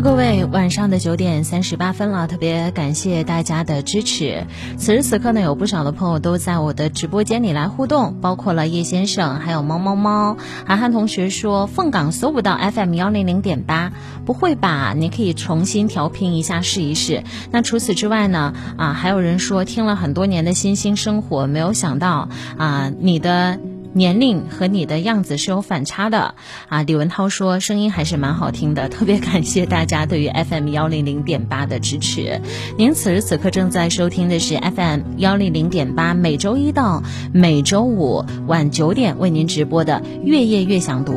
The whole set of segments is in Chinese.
各位，晚上的九点三十八分了，特别感谢大家的支持。此时此刻呢，有不少的朋友都在我的直播间里来互动，包括了叶先生，还有猫猫猫。涵涵同学说，凤岗搜不到 FM 幺零零点八，不会吧？你可以重新调频一下试一试。那除此之外呢？啊，还有人说听了很多年的新兴生活，没有想到啊，你的。年龄和你的样子是有反差的啊！李文涛说声音还是蛮好听的，特别感谢大家对于 FM 幺零零点八的支持。您此时此刻正在收听的是 FM 幺零零点八，每周一到每周五晚九点为您直播的《月夜月想读》。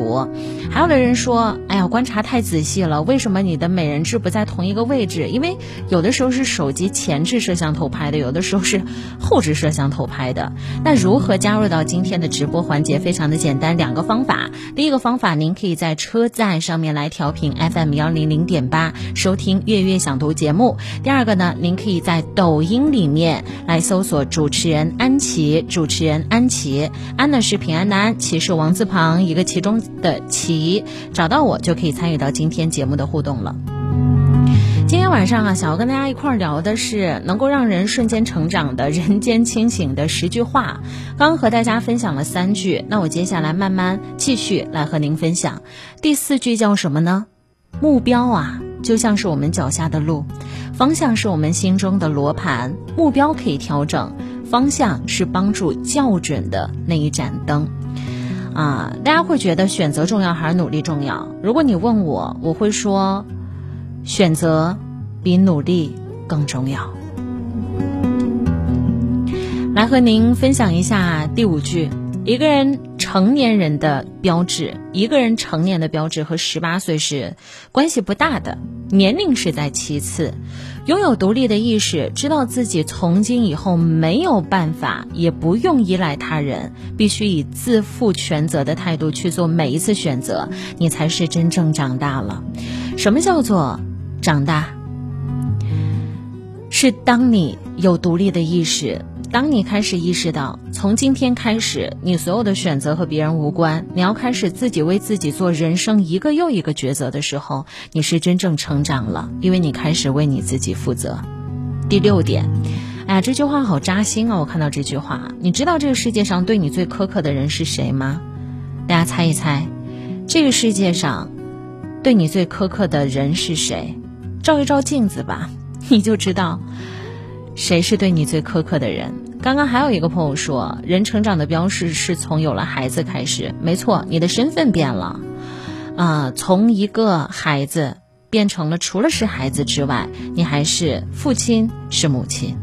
还有的人说，哎呀，观察太仔细了，为什么你的美人痣不在同一个位置？因为有的时候是手机前置摄像头拍的，有的时候是后置摄像头拍的。那如何加入到今天的直播？环节非常的简单，两个方法。第一个方法，您可以在车载上面来调频 FM 幺零零点八，收听月月想读节目。第二个呢，您可以在抖音里面来搜索主持人安琪，主持人安琪，安呢是平安的安，琪是王字旁一个其中的琪，找到我就可以参与到今天节目的互动了。今天晚上啊，想要跟大家一块儿聊的是能够让人瞬间成长的人间清醒的十句话。刚刚和大家分享了三句，那我接下来慢慢继续来和您分享。第四句叫什么呢？目标啊，就像是我们脚下的路，方向是我们心中的罗盘。目标可以调整，方向是帮助校准的那一盏灯。啊，大家会觉得选择重要还是努力重要？如果你问我，我会说。选择比努力更重要。来和您分享一下第五句：一个人成年人的标志，一个人成年的标志和十八岁是关系不大的，年龄是在其次。拥有独立的意识，知道自己从今以后没有办法，也不用依赖他人，必须以自负全责的态度去做每一次选择，你才是真正长大了。什么叫做？长大，是当你有独立的意识，当你开始意识到，从今天开始，你所有的选择和别人无关，你要开始自己为自己做人生一个又一个抉择的时候，你是真正成长了，因为你开始为你自己负责。第六点，哎呀，这句话好扎心啊！我看到这句话，你知道这个世界上对你最苛刻的人是谁吗？大家猜一猜，这个世界上对你最苛刻的人是谁？照一照镜子吧，你就知道谁是对你最苛刻的人。刚刚还有一个朋友说，人成长的标识是从有了孩子开始。没错，你的身份变了，啊，从一个孩子变成了除了是孩子之外，你还是父亲，是母亲。